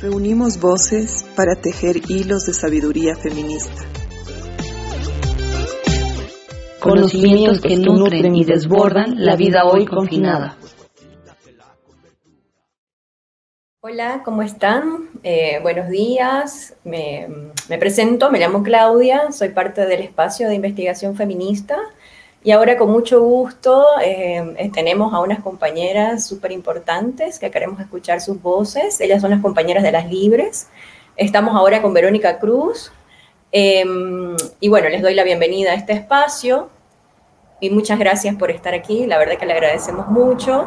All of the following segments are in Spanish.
Reunimos voces para tejer hilos de sabiduría feminista. Conocimientos que nutren y desbordan la vida hoy confinada. Hola, ¿cómo están? Eh, buenos días. Me, presento, me llamo Claudia, soy parte del espacio de investigación feminista y ahora con mucho gusto eh, tenemos a unas compañeras súper importantes que queremos escuchar sus voces. Ellas son las compañeras de las Libres. Estamos ahora con Verónica Cruz. Em, y bueno, les doy la bienvenida a este espacio y muchas gracias por estar aquí. La verdad que le agradecemos mucho.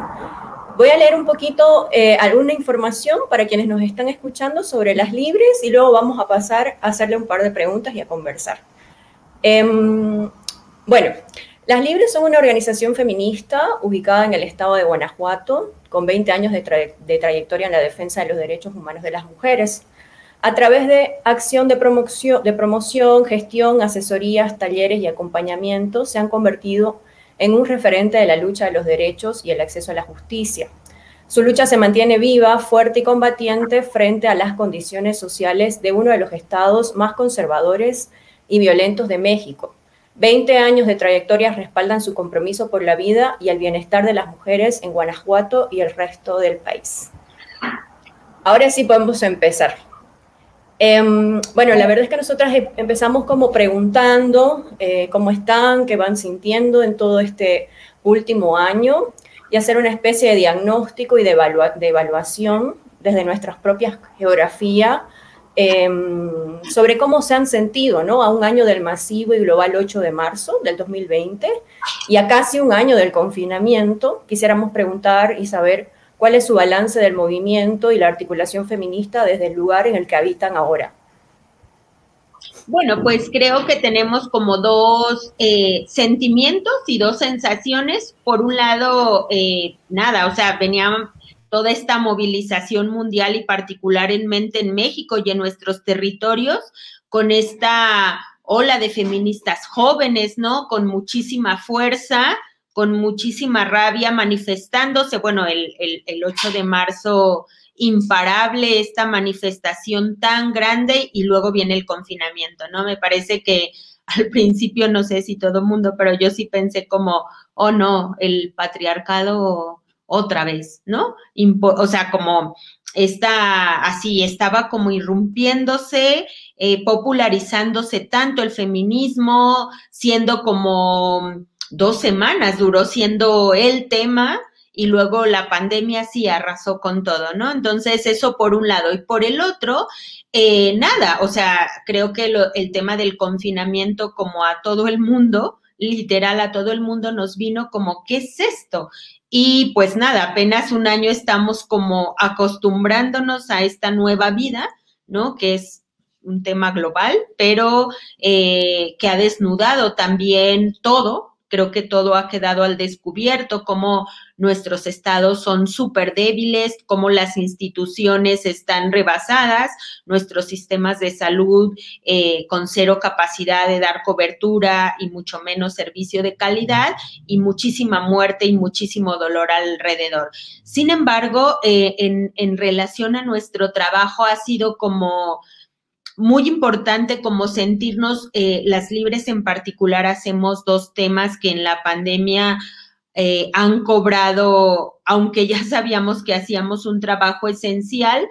Voy a leer un poquito eh, alguna información para quienes nos están escuchando sobre las libres y luego vamos a pasar a hacerle un par de preguntas y a conversar. Em, bueno, las Libres son una organización feminista ubicada en el estado de Guanajuato, con 20 años de, trayectoria en la defensa de los derechos humanos de las mujeres. A través de acción de promoción, de promoción, gestión, asesorías, talleres y acompañamiento, se han convertido en un referente de la lucha de los derechos y el acceso a la justicia. Su lucha se mantiene viva, fuerte y combatiente frente a las condiciones sociales de uno de los estados más conservadores y violentos de México. Veinte años de trayectoria respaldan su compromiso por la vida y el bienestar de las mujeres en Guanajuato y el resto del país. Ahora sí podemos empezar. Em, bueno, la verdad es que nosotras em, empezamos como preguntando eh, cómo están, qué van sintiendo en todo este último año y hacer una especie de diagnóstico y de, evaluación desde nuestras propias geografías em, sobre cómo se han sentido ¿no? a un año del masivo y global 8 de marzo del 2020 y a casi un año del confinamiento. Quisiéramos preguntar y saber cuál es su balance del movimiento y la articulación feminista desde el lugar en el que habitan ahora. Bueno, pues creo que tenemos como dos eh, sentimientos y dos sensaciones. Por un lado, eh, nada, o sea, venía toda esta movilización mundial y particularmente en México y en nuestros territorios con esta ola de feministas jóvenes, ¿no? Con muchísima fuerza, con muchísima rabia manifestándose, bueno, el, el, 8 de marzo imparable esta manifestación tan grande y luego viene el confinamiento, ¿no? Me parece que al principio no sé si todo el mundo, pero yo sí pensé como, oh no, el patriarcado otra vez, ¿no? o sea, como está así, estaba como irrumpiéndose, eh, popularizándose tanto el feminismo, siendo como dos semanas duró siendo el tema y luego la pandemia sí arrasó con todo, ¿no? Entonces, eso por un lado. Y por el otro, eh, nada, o sea, creo que el tema del confinamiento como a todo el mundo, literal a todo el mundo nos vino como, ¿qué es esto? Y pues nada, apenas un año estamos como acostumbrándonos a esta nueva vida, ¿no? Que es un tema global, pero eh, que ha desnudado también todo, creo que todo ha quedado al descubierto, cómo nuestros estados son súper débiles, cómo las instituciones están rebasadas, nuestros sistemas de salud eh, con cero capacidad de dar cobertura y mucho menos servicio de calidad y muchísima muerte y muchísimo dolor alrededor. Sin embargo, eh, en, en relación a nuestro trabajo ha sido como muy importante como sentirnos eh, las libres en particular. Hacemos dos temas que en la pandemia eh, han cobrado, aunque ya sabíamos que hacíamos un trabajo esencial,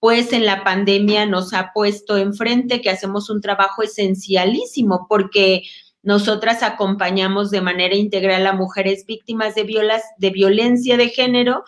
pues en la pandemia nos ha puesto enfrente que hacemos un trabajo esencialísimo porque nosotras acompañamos de manera integral a mujeres víctimas de, violas, de violencia de género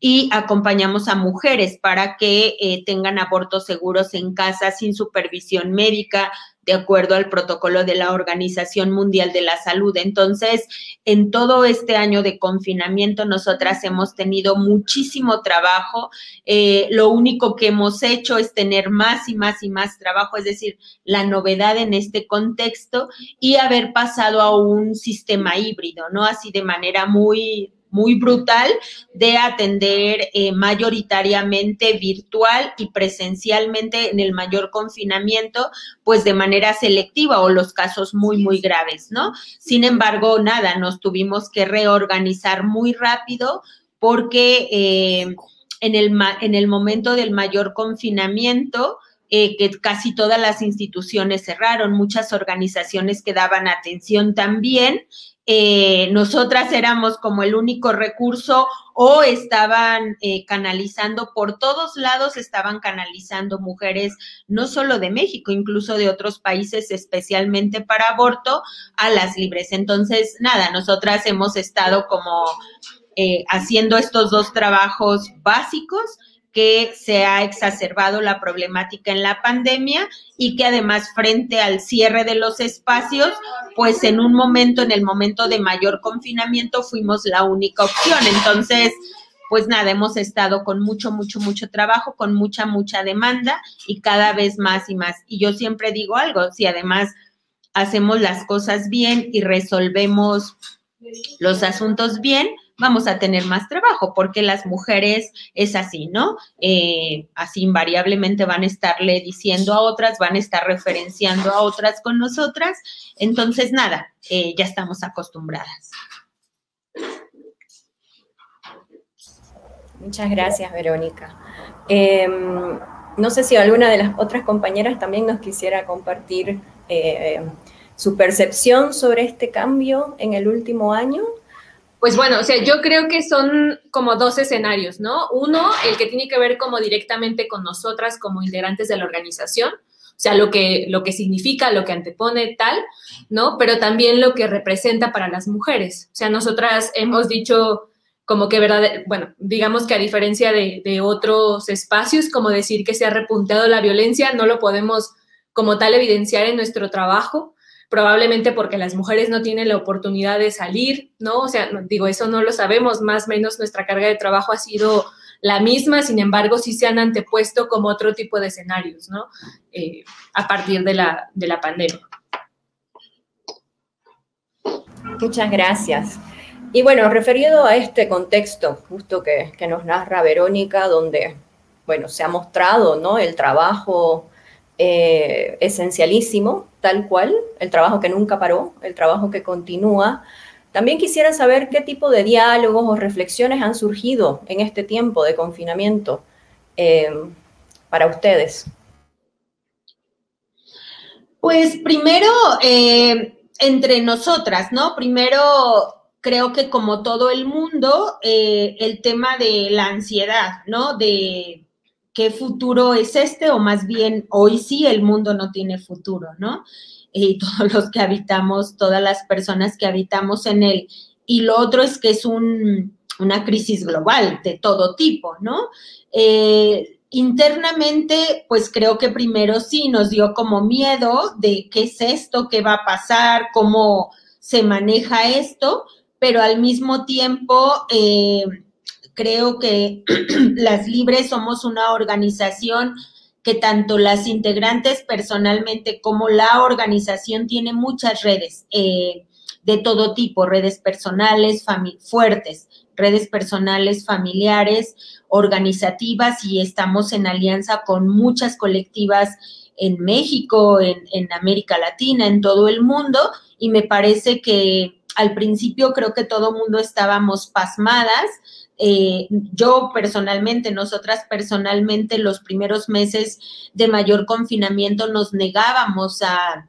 y acompañamos a mujeres para que eh, tengan abortos seguros en casa sin supervisión médica, de acuerdo al protocolo de la Organización Mundial de la Salud. Entonces, en todo este año de confinamiento, nosotras hemos tenido muchísimo trabajo. Eh, lo único que hemos hecho es tener más y más y más trabajo, es decir, la novedad en este contexto y haber pasado a un sistema híbrido, ¿no? Así de manera muy muy brutal de atender eh, mayoritariamente virtual y presencialmente en el mayor confinamiento, pues de manera selectiva o los casos muy, muy graves, ¿no? Sin embargo, nada, nos tuvimos que reorganizar muy rápido porque eh, en, el, en el momento del mayor confinamiento, eh, que casi todas las instituciones cerraron, muchas organizaciones que daban atención también, eh, nosotras éramos como el único recurso o estaban eh, canalizando por todos lados, estaban canalizando mujeres no solo de México, incluso de otros países, especialmente para aborto, a las libres. Entonces, nada, nosotras hemos estado como eh, haciendo estos dos trabajos básicos que se ha exacerbado la problemática en la pandemia y que además frente al cierre de los espacios, pues en un momento, en el momento de mayor confinamiento, fuimos la única opción. Entonces, pues nada, hemos estado con mucho, mucho, mucho trabajo, con mucha, mucha demanda y cada vez más y más. Y yo siempre digo algo, si además hacemos las cosas bien y resolvemos los asuntos bien, vamos a tener más trabajo, porque las mujeres es así, ¿no? Eh, así invariablemente van a estarle diciendo a otras, van a estar referenciando a otras con nosotras. Entonces, nada, eh, ya estamos acostumbradas. Muchas gracias, Verónica. Em, no sé si alguna de las otras compañeras también nos quisiera compartir eh, su percepción sobre este cambio en el último año. Pues bueno, o sea, yo creo que son como dos escenarios, ¿no? Uno, el que tiene que ver como directamente con nosotras como integrantes de la organización, o sea, lo que, lo que significa, lo que antepone tal, ¿no? Pero también lo que representa para las mujeres. O sea, nosotras hemos dicho como que, ¿verdad? Bueno, digamos que a diferencia de, de otros espacios, como decir que se ha repuntado la violencia, no lo podemos como tal evidenciar en nuestro trabajo, probablemente porque las mujeres no tienen la oportunidad de salir, ¿no? O sea, digo, eso no lo sabemos, más o menos nuestra carga de trabajo ha sido la misma, sin embargo, sí se han antepuesto como otro tipo de escenarios, ¿no? Eh, a partir de la, de la pandemia. Muchas gracias. Y bueno, referido a este contexto justo que, que, nos narra Verónica, donde, bueno, se ha mostrado, ¿no? El trabajo eh, esencialísimo, tal cual, el trabajo que nunca paró, el trabajo que continúa. También quisiera saber qué tipo de diálogos o reflexiones han surgido en este tiempo de confinamiento eh, para ustedes. Pues primero, eh, entre nosotras, ¿no? Primero, creo que como todo el mundo, el tema de la ansiedad, ¿no? De qué futuro es este, o más bien hoy sí el mundo no tiene futuro, ¿no? Y todos los que habitamos, todas las personas que habitamos en él. Y lo otro es que es una crisis global de todo tipo, ¿no? Eh, internamente, pues creo que primero sí nos dio como miedo de qué es esto, qué va a pasar, cómo se maneja esto, pero al mismo tiempo eh, creo que las Libres somos una organización que tanto las integrantes personalmente como la organización tiene muchas redes eh, de todo tipo, redes personales, fuertes, redes personales, familiares, organizativas y estamos en alianza con muchas colectivas en México, en, en América Latina, en todo el mundo y me parece que al principio creo que todo mundo estábamos pasmadas eh, yo personalmente, nosotras personalmente, los primeros meses de mayor confinamiento nos negábamos a,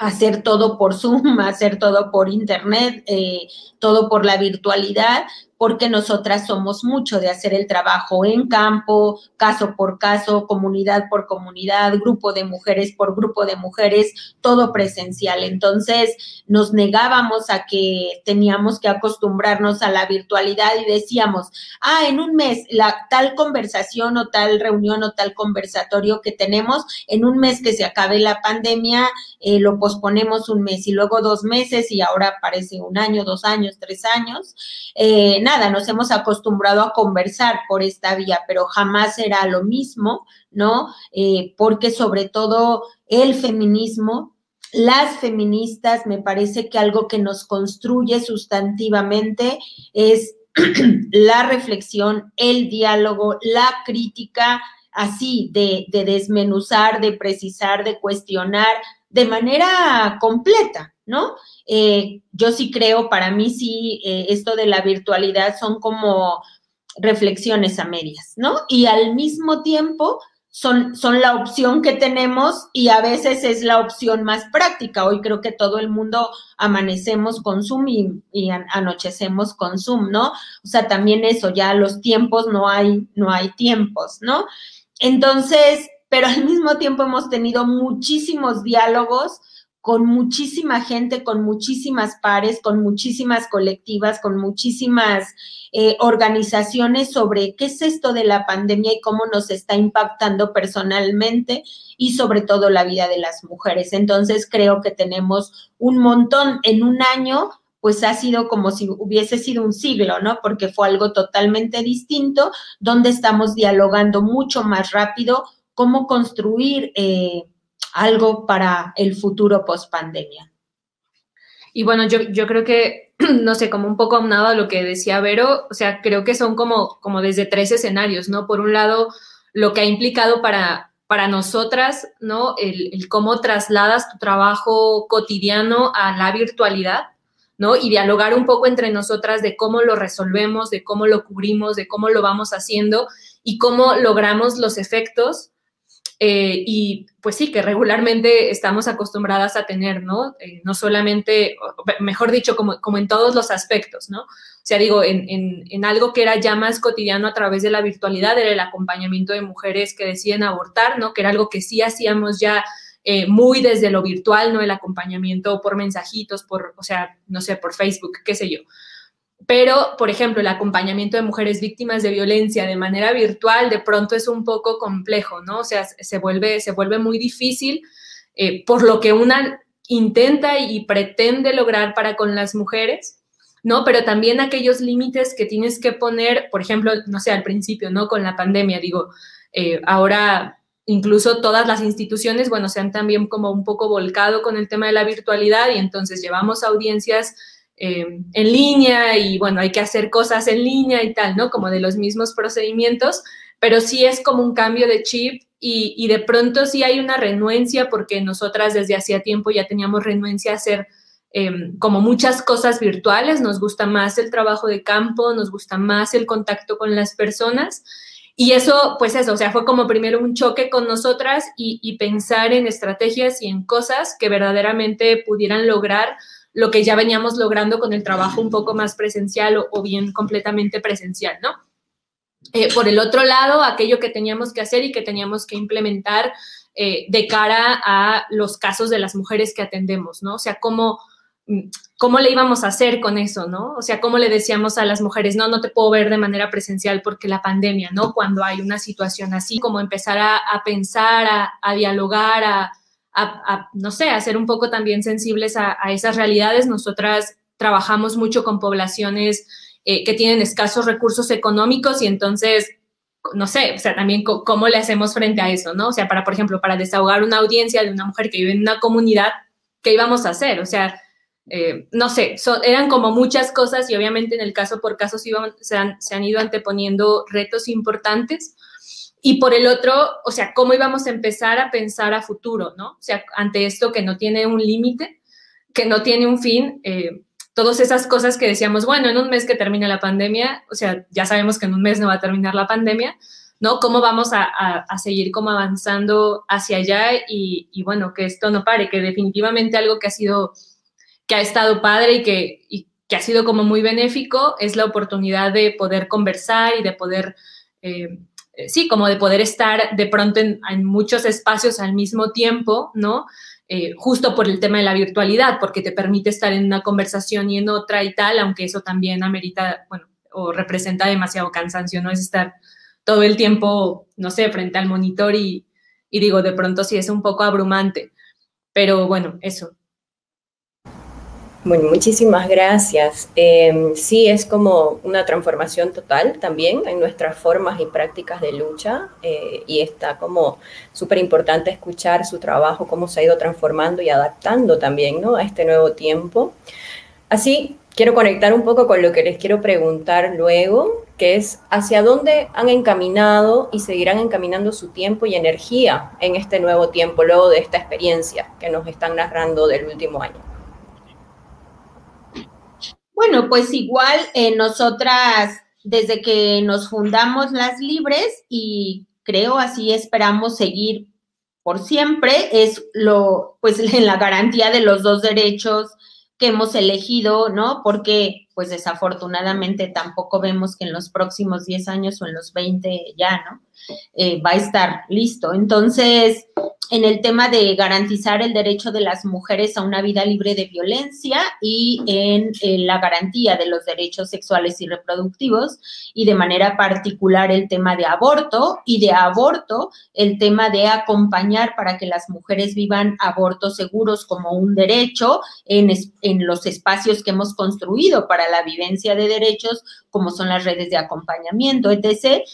hacer todo por Zoom, hacer todo por Internet, eh, todo por la virtualidad, porque nosotras somos mucho de hacer el trabajo en campo, caso por caso, comunidad por comunidad, grupo de mujeres por grupo de mujeres, todo presencial. Entonces nos negábamos a que teníamos que acostumbrarnos a la virtualidad y decíamos, ah, en un mes, la tal conversación o tal reunión o tal conversatorio que tenemos, en un mes que se acabe la pandemia, eh, lo posponemos un mes y luego dos meses y ahora parece un año, dos años, tres años. Eh, nada, nos hemos acostumbrado a conversar por esta vía, pero jamás será lo mismo, ¿no? Eh, porque sobre todo el feminismo las feministas, me parece que algo que nos construye sustantivamente es la reflexión, el diálogo, la crítica, así de, desmenuzar, de precisar, de cuestionar de manera completa, ¿no? Eh, yo sí creo, para mí sí, eh, esto de la virtualidad son como reflexiones a medias, ¿no? Y al mismo tiempo son, son la opción que tenemos y a veces es la opción más práctica. Hoy creo que todo el mundo amanecemos con Zoom y, anochecemos con Zoom, ¿no? O sea, también eso, ya los tiempos no hay, no hay tiempos, ¿no? Entonces, pero al mismo tiempo hemos tenido muchísimos diálogos con muchísima gente, con muchísimas pares, con muchísimas colectivas, con muchísimas eh, organizaciones sobre qué es esto de la pandemia y cómo nos está impactando personalmente y sobre todo la vida de las mujeres. Entonces creo que tenemos un montón en un año pues ha sido como si hubiese sido un siglo, ¿no? Porque fue algo totalmente distinto, donde estamos dialogando mucho más rápido cómo construir eh, algo para el futuro post pandemia. Y bueno, yo, yo creo que, no sé, como un poco aunado a lo que decía Vero, o sea, creo que son como, como desde tres escenarios, ¿no? Por un lado, lo que ha implicado para, para nosotras, ¿no? El, cómo trasladas tu trabajo cotidiano a la virtualidad, ¿no? Y dialogar un poco entre nosotras de cómo lo resolvemos, de cómo lo cubrimos, de cómo lo vamos haciendo y cómo logramos los efectos eh, y pues sí, que regularmente estamos acostumbradas a tener, ¿no? Eh, no solamente, mejor dicho, como, como, en todos los aspectos, ¿no? O sea, digo, en, en, algo que era ya más cotidiano a través de la virtualidad, era el acompañamiento de mujeres que deciden abortar, ¿no? Que era algo que sí hacíamos ya eh, muy desde lo virtual, ¿no? El acompañamiento por mensajitos, por, o sea, no sé, por Facebook, qué sé yo. Pero, por ejemplo, el acompañamiento de mujeres víctimas de violencia de manera virtual de pronto es un poco complejo, ¿no? O sea, se vuelve, se vuelve muy difícil eh, por lo que una intenta y pretende lograr para con las mujeres, ¿no? Pero también aquellos límites que tienes que poner, por ejemplo, no sé, al principio, ¿no? Con la pandemia, digo, eh, ahora incluso todas las instituciones, bueno, se han también como un poco volcado con el tema de la virtualidad y entonces llevamos audiencias eh, en línea y bueno, hay que hacer cosas en línea y tal, ¿no? Como de los mismos procedimientos, pero sí es como un cambio de chip y, de pronto sí hay una renuencia porque nosotras desde hacía tiempo ya teníamos renuencia a hacer em, como muchas cosas virtuales, nos gusta más el trabajo de campo, nos gusta más el contacto con las personas. Y eso, pues eso, o sea, fue como primero un choque con nosotras y pensar en estrategias y en cosas que verdaderamente pudieran lograr lo que ya veníamos logrando con el trabajo un poco más presencial o, bien completamente presencial, ¿no? Eh, por el otro lado, aquello que teníamos que hacer y que teníamos que implementar eh, de cara a los casos de las mujeres que atendemos, ¿no? O sea, cómo, mm, cómo le íbamos a hacer con eso, ¿no? O sea, cómo le decíamos a las mujeres, no, no te puedo ver de manera presencial porque la pandemia, ¿no? Cuando hay una situación así, como empezar a, pensar, a, a dialogar, a, a, no sé, a ser un poco también sensibles a, esas realidades. Nosotras trabajamos mucho con poblaciones eh, que tienen escasos recursos económicos y entonces, no sé, o sea, también cómo le hacemos frente a eso, ¿no? O sea, para, por ejemplo, para desahogar una audiencia de una mujer que vive en una comunidad, ¿qué íbamos a hacer? O sea, eh, no sé, eran como muchas cosas y obviamente en el caso por caso se, han, se han ido anteponiendo retos importantes. Y por el otro, o sea, cómo íbamos a empezar a pensar a futuro, ¿no? O sea, ante esto que no tiene un límite, que no tiene un fin, eh, todas esas cosas que decíamos, bueno, en un mes que termine la pandemia, o sea, ya sabemos que en un mes no va a terminar la pandemia, ¿no? ¿Cómo vamos a, seguir como avanzando hacia allá y, bueno, que esto no pare, que definitivamente algo que ha sido, que ha estado padre y que, que ha sido como muy benéfico es la oportunidad de poder conversar y de poder, eh, eh, sí, como de poder estar de pronto en, muchos espacios al mismo tiempo, ¿no? Eh, justo por el tema de la virtualidad, porque te permite estar en una conversación y en otra y tal, aunque eso también amerita, bueno, o representa demasiado cansancio, ¿no? Es estar todo el tiempo, no sé, frente al monitor y, y digo, de pronto sí es un poco abrumante, pero bueno, eso, bueno, muchísimas gracias. Em, sí, es como una transformación total también en nuestras formas y prácticas de lucha eh, y está como súper importante escuchar su trabajo, cómo se ha ido transformando y adaptando también ¿no? a este nuevo tiempo. Así, quiero conectar un poco con lo que les quiero preguntar luego, que es hacia dónde han encaminado y seguirán encaminando su tiempo y energía en este nuevo tiempo, luego de esta experiencia que nos están narrando del último año. Bueno, pues igual eh, nosotras, desde que nos fundamos las libres y creo así esperamos seguir por siempre, es lo, pues en la garantía de los dos derechos que hemos elegido, ¿no? Porque, pues desafortunadamente tampoco vemos que en los próximos 10 años o en los 20 ya, ¿no? Eh, va a estar listo. Entonces, en el tema de garantizar el derecho de las mujeres a una vida libre de violencia y en, la garantía de los derechos sexuales y reproductivos y de manera particular el tema de aborto y de aborto el tema de acompañar para que las mujeres vivan abortos seguros como un derecho en, en los espacios que hemos construido para la vivencia de derechos como son las redes de acompañamiento, etc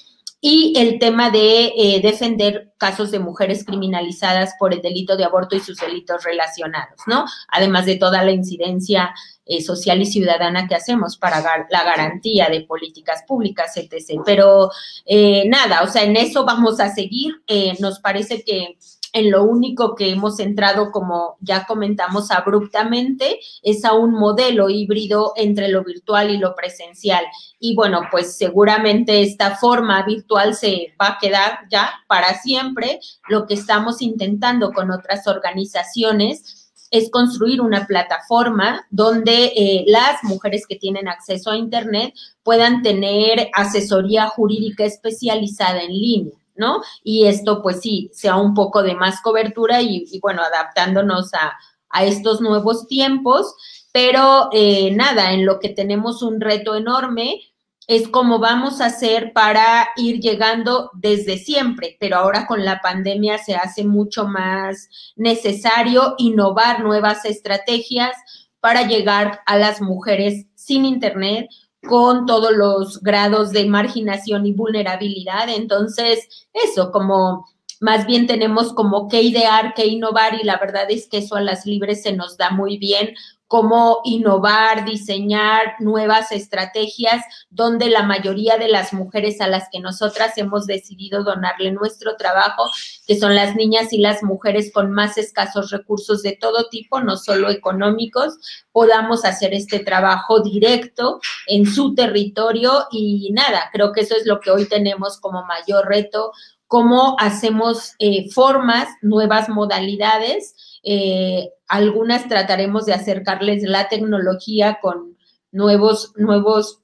y el tema de eh, defender casos de mujeres criminalizadas por el delito de aborto y sus delitos relacionados, ¿no? Además de toda la incidencia eh, social y ciudadana que hacemos para la garantía de políticas públicas, etc. Pero eh, nada, o sea, en eso vamos a seguir. nos parece que en lo único que hemos entrado, como ya comentamos abruptamente, es a un modelo híbrido entre lo virtual y lo presencial. Y bueno, pues seguramente esta forma virtual se va a quedar ya para siempre. Lo que estamos intentando con otras organizaciones es construir una plataforma donde eh, las mujeres que tienen acceso a Internet puedan tener asesoría jurídica especializada en línea. ¿No? Y esto, pues sí, sea un poco de más cobertura y, bueno, adaptándonos a, estos nuevos tiempos, pero eh, nada, en lo que tenemos un reto enorme es cómo vamos a hacer para ir llegando desde siempre, pero ahora con la pandemia se hace mucho más necesario innovar nuevas estrategias para llegar a las mujeres sin Internet con todos los grados de marginación y vulnerabilidad. Entonces, eso, como más bien tenemos como que idear, que innovar y la verdad es que eso a las libres se nos da muy bien cómo innovar, diseñar nuevas estrategias donde la mayoría de las mujeres a las que nosotras hemos decidido donarle nuestro trabajo, que son las niñas y las mujeres con más escasos recursos de todo tipo, no solo económicos, podamos hacer este trabajo directo en su territorio. Y nada, creo que eso es lo que hoy tenemos como mayor reto, cómo hacemos eh, formas, nuevas modalidades eh, algunas trataremos de acercarles la tecnología con nuevos, nuevos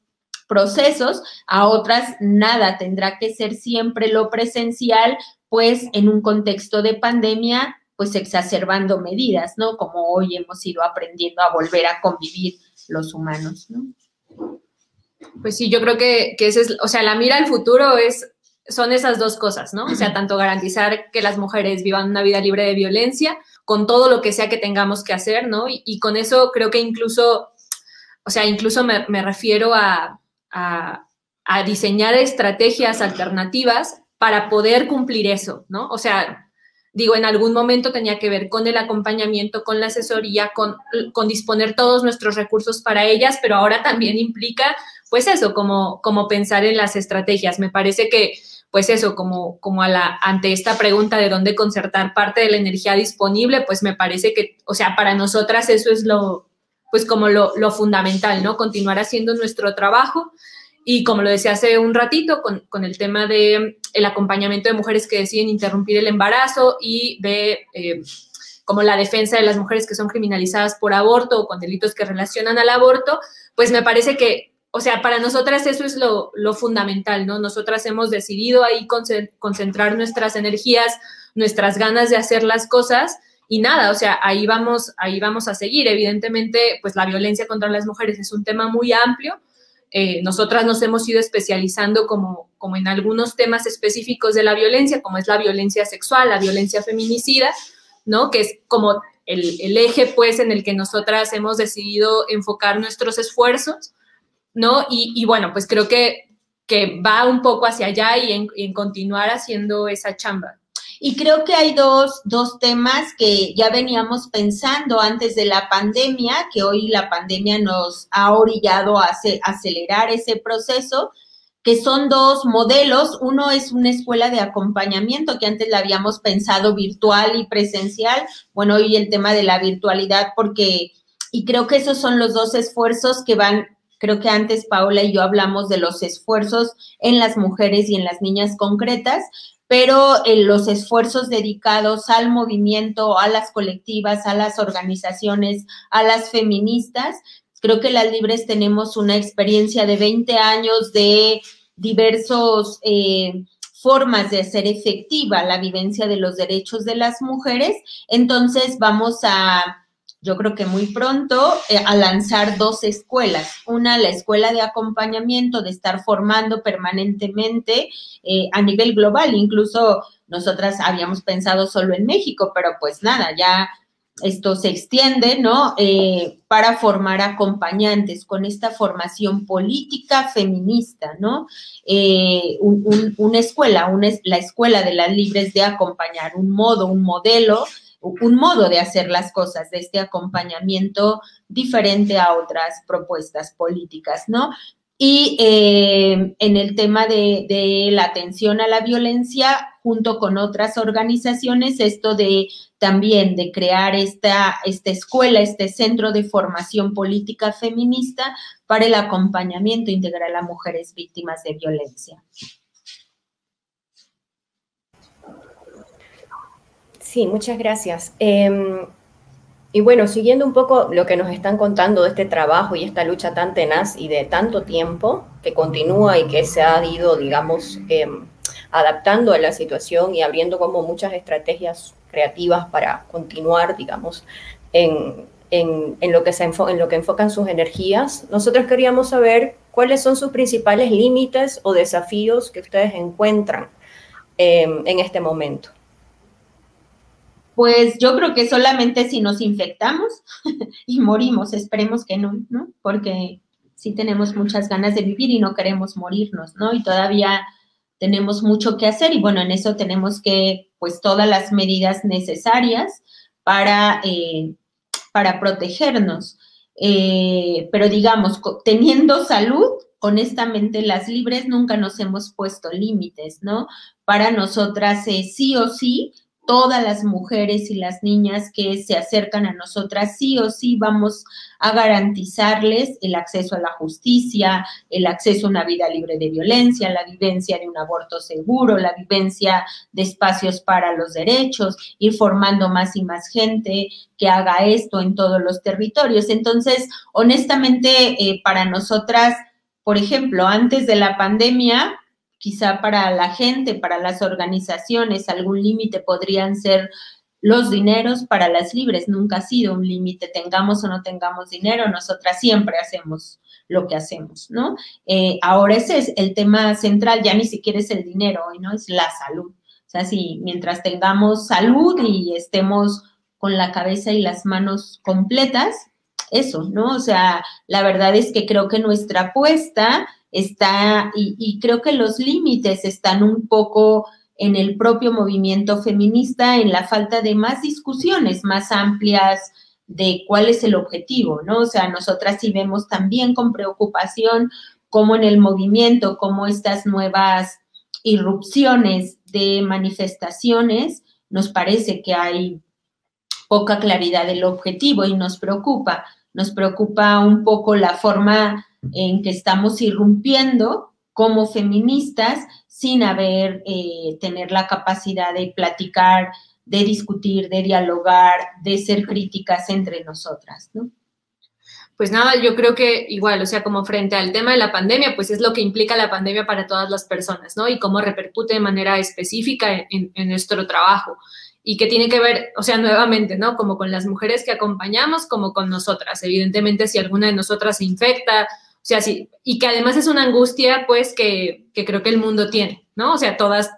procesos, a otras nada, tendrá que ser siempre lo presencial, pues en un contexto de pandemia, pues exacerbando medidas, ¿no? Como hoy hemos ido aprendiendo a volver a convivir los humanos, ¿no? Pues sí, yo creo que, que ese es, o sea, la mira al futuro es, son esas dos cosas, ¿no? O sea, tanto garantizar que las mujeres vivan una vida libre de violencia, con todo lo que sea que tengamos que hacer, ¿no? Y, con eso creo que incluso, o sea, incluso me, refiero a, diseñar estrategias alternativas para poder cumplir eso, ¿no? O sea, digo, en algún momento tenía que ver con el acompañamiento, con la asesoría, con, con, disponer todos nuestros recursos para ellas, pero ahora también implica, pues eso, como, como pensar en las estrategias. Me parece que pues eso, como, como a la, ante esta pregunta de dónde concertar parte de la energía disponible, pues me parece que, o sea, para nosotras eso es lo, pues como lo, fundamental, ¿no? Continuar haciendo nuestro trabajo y como lo decía hace un ratito, con, el tema de el acompañamiento de mujeres que deciden interrumpir el embarazo y de eh, como la defensa de las mujeres que son criminalizadas por aborto o con delitos que relacionan al aborto, pues me parece que, o sea, para nosotras eso es lo, fundamental, ¿no? Nosotras hemos decidido ahí concentrar nuestras energías, nuestras ganas de hacer las cosas y nada, o sea, ahí vamos, ahí vamos a seguir. Evidentemente, pues la violencia contra las mujeres es un tema muy amplio. Eh, nosotras nos hemos ido especializando como, como en algunos temas específicos de la violencia, como es la violencia sexual, la violencia feminicida, ¿no? Que es como el, eje, pues, en el que nosotras hemos decidido enfocar nuestros esfuerzos, ¿no? Y, bueno, pues creo que, que va un poco hacia allá y en, continuar haciendo esa chamba. Y creo que hay dos, dos, temas que ya veníamos pensando antes de la pandemia, que hoy la pandemia nos ha orillado a acelerar ese proceso, que son dos modelos. Uno es una escuela de acompañamiento que antes la habíamos pensado virtual y presencial. Bueno, hoy el tema de la virtualidad, porque, y creo que esos son los dos esfuerzos que van, creo que antes Paola y yo hablamos de los esfuerzos en las mujeres y en las niñas concretas, pero eh, los esfuerzos dedicados al movimiento, a las colectivas, a las organizaciones, a las feministas, Creo que las libres tenemos una experiencia de 20 años de diversos eh, formas de hacer efectiva la vivencia de los derechos de las mujeres. Entonces vamos a, yo creo que muy pronto, eh, a lanzar dos escuelas. Una, la escuela de acompañamiento, de estar formando permanentemente eh, a nivel global. Incluso nosotras habíamos pensado solo en México, pero pues nada, ya esto se extiende, ¿no? Eh, para formar acompañantes con esta formación política feminista, ¿no? Una escuela, la escuela de las libres de acompañar, un modo, un modelo, un modo de hacer las cosas, de este acompañamiento diferente a otras propuestas políticas, ¿no? Y eh, en el tema de, la atención a la violencia, junto con otras organizaciones, esto de también de crear esta, esta escuela, este centro de formación política feminista para el acompañamiento integral a mujeres víctimas de violencia. Sí, muchas gracias. Em, y bueno, siguiendo un poco lo que nos están contando de este trabajo y esta lucha tan tenaz y de tanto tiempo que continúa y que se ha ido, digamos, em, adaptando a la situación y abriendo como muchas estrategias creativas para continuar, digamos, en, lo, que se en lo que enfocan sus energías, nosotros queríamos saber cuáles son sus principales límites o desafíos que ustedes encuentran em, en este momento. Pues yo creo que solamente si nos infectamos y morimos, esperemos que no, ¿no? Porque sí tenemos muchas ganas de vivir y no queremos morirnos, ¿no? Y todavía tenemos mucho que hacer y bueno, en eso tenemos que, pues, todas las medidas necesarias para, eh, para protegernos. Eh, pero digamos, teniendo salud, honestamente, las libres nunca nos hemos puesto límites, ¿no? Para nosotras sí o sí todas las mujeres y las niñas que se acercan a nosotras, sí o sí vamos a garantizarles el acceso a la justicia, el acceso a una vida libre de violencia, la vivencia de un aborto seguro, la vivencia de espacios para los derechos, ir formando más y más gente que haga esto en todos los territorios. Entonces, honestamente, eh, para nosotras, por ejemplo, antes de la pandemia, quizá para la gente, para las organizaciones, algún límite podrían ser los dineros para las libres. Nunca ha sido un límite, tengamos o no tengamos dinero, nosotras siempre hacemos lo que hacemos, ¿no? Eh, ahora ese es el tema central, ya ni siquiera es el dinero, ¿no? Es la salud. O sea, si mientras tengamos salud y estemos con la cabeza y las manos completas, eso, ¿no? O sea, la verdad es que creo que nuestra apuesta está, y, creo que los límites están un poco en el propio movimiento feminista, en la falta de más discusiones más amplias de cuál es el objetivo, ¿no? O sea, nosotras sí vemos también con preocupación cómo en el movimiento, cómo estas nuevas irrupciones de manifestaciones, nos parece que hay poca claridad del objetivo y nos preocupa. Nos preocupa un poco la forma en que estamos irrumpiendo como feministas sin haber, eh, tener la capacidad de platicar, de discutir, de dialogar, de ser críticas entre nosotras, ¿no? pues nada, yo creo que igual, o sea, como frente al tema de la pandemia, pues es lo que implica la pandemia para todas las personas, ¿no? Y cómo repercute de manera específica en, nuestro trabajo. Y que tiene que ver, o sea, nuevamente, ¿no? Como con las mujeres que acompañamos, como con nosotras. Evidentemente, si alguna de nosotras se infecta, o sea, sí, y que además es una angustia, pues, que, que creo que el mundo tiene, ¿no? O sea, todas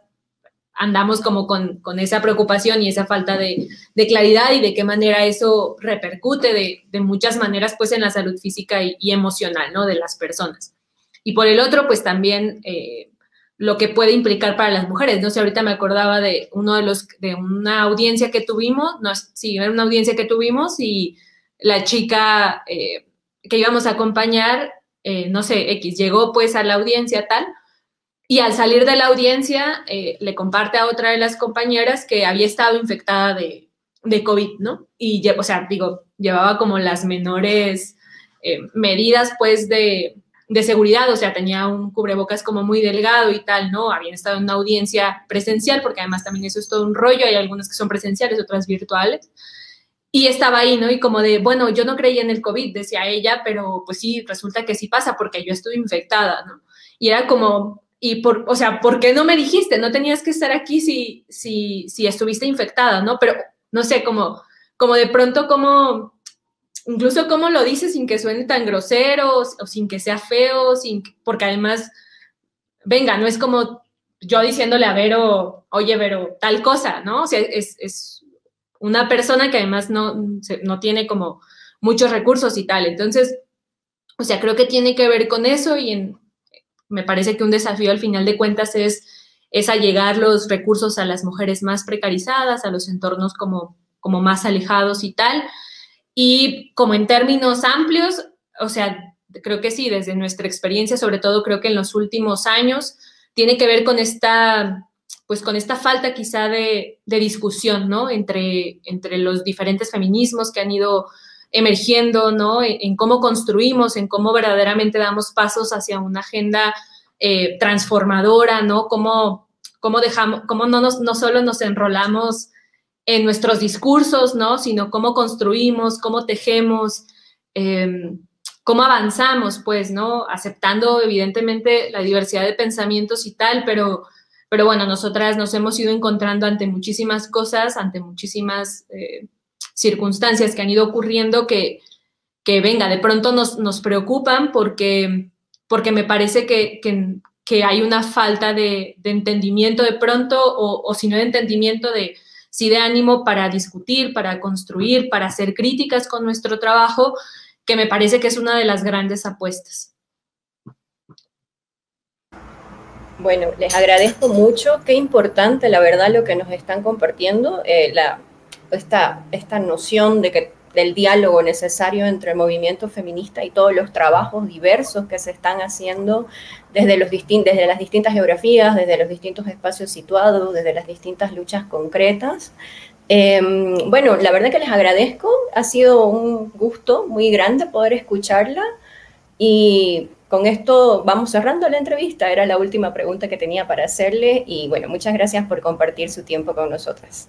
andamos como con, esa preocupación y esa falta de, claridad y de qué manera eso repercute de, muchas maneras pues en la salud física y, emocional, ¿no? De las personas. Y por el otro, pues también eh, lo que puede implicar para las mujeres. No sé, ahorita me acordaba de uno de los, de una audiencia que tuvimos, no, sí, era una audiencia que tuvimos y la chica eh, que íbamos a acompañar, eh, no sé, X, llegó pues a la audiencia tal, y al salir de la audiencia, eh, le comparte a otra de las compañeras que había estado infectada de, COVID, ¿no? Y, o sea, digo, llevaba como las menores eh, medidas, pues, de, de, seguridad, o sea, tenía un cubrebocas como muy delgado y tal, ¿no? Habían estado en una audiencia presencial, porque además también eso es todo un rollo, hay algunas que son presenciales, otras virtuales. Y estaba ahí, ¿no? Y como de, bueno, yo no creía en el COVID, decía ella, pero pues sí, resulta que sí pasa porque yo estuve infectada, ¿no? Y era como, y por, o sea, ¿por qué no me dijiste? No tenías que estar aquí si, si, si estuviste infectada, ¿no? Pero, no sé, como, como de pronto, como, incluso cómo lo dices sin que suene tan grosero o, sin que sea feo, sin, porque además, venga, no es como yo diciéndole a Vero, oye, Vero, tal cosa, ¿no? O sea, es, es una persona que además no, no tiene como muchos recursos y tal. Entonces, o sea, creo que tiene que ver con eso y me parece que un desafío al final de cuentas es, es allegar los recursos a las mujeres más precarizadas, a los entornos como, como más alejados y tal. Y como en términos amplios, o sea, creo que sí, desde nuestra experiencia, sobre todo creo que en los últimos años, tiene que ver con esta, pues con esta falta quizá de, de discusión, ¿no? Entre, entre los diferentes feminismos que han ido emergiendo, ¿no? En, cómo construimos, en cómo verdaderamente damos pasos hacia una agenda eh, transformadora, ¿no? Cómo, cómo dejamos, cómo no, nos, no solo nos enrolamos en nuestros discursos, ¿no? Sino cómo construimos, cómo tejemos, em, cómo avanzamos, pues, ¿no? Aceptando evidentemente la diversidad de pensamientos y tal, pero, pero bueno, nosotras nos hemos ido encontrando ante muchísimas cosas, ante muchísimas eh, circunstancias que han ido ocurriendo que, venga, de pronto nos, nos preocupan porque, porque me parece que, que, hay una falta de, de entendimiento de pronto o, o, si no de entendimiento de sí de ánimo para discutir, para construir, para hacer críticas con nuestro trabajo, que me parece que es una de las grandes apuestas. Bueno, les agradezco mucho, qué importante la verdad lo que nos están compartiendo. Eh, la, esta, esta noción de que, del diálogo necesario entre el movimiento feminista y todos los trabajos diversos que se están haciendo desde, los desde las distintas geografías, desde los distintos espacios situados, desde las distintas luchas concretas. Em, bueno, la verdad que les agradezco, ha sido un gusto muy grande poder escucharla y con esto vamos cerrando la entrevista, era la última pregunta que tenía para hacerle y bueno, muchas gracias por compartir su tiempo con nosotras.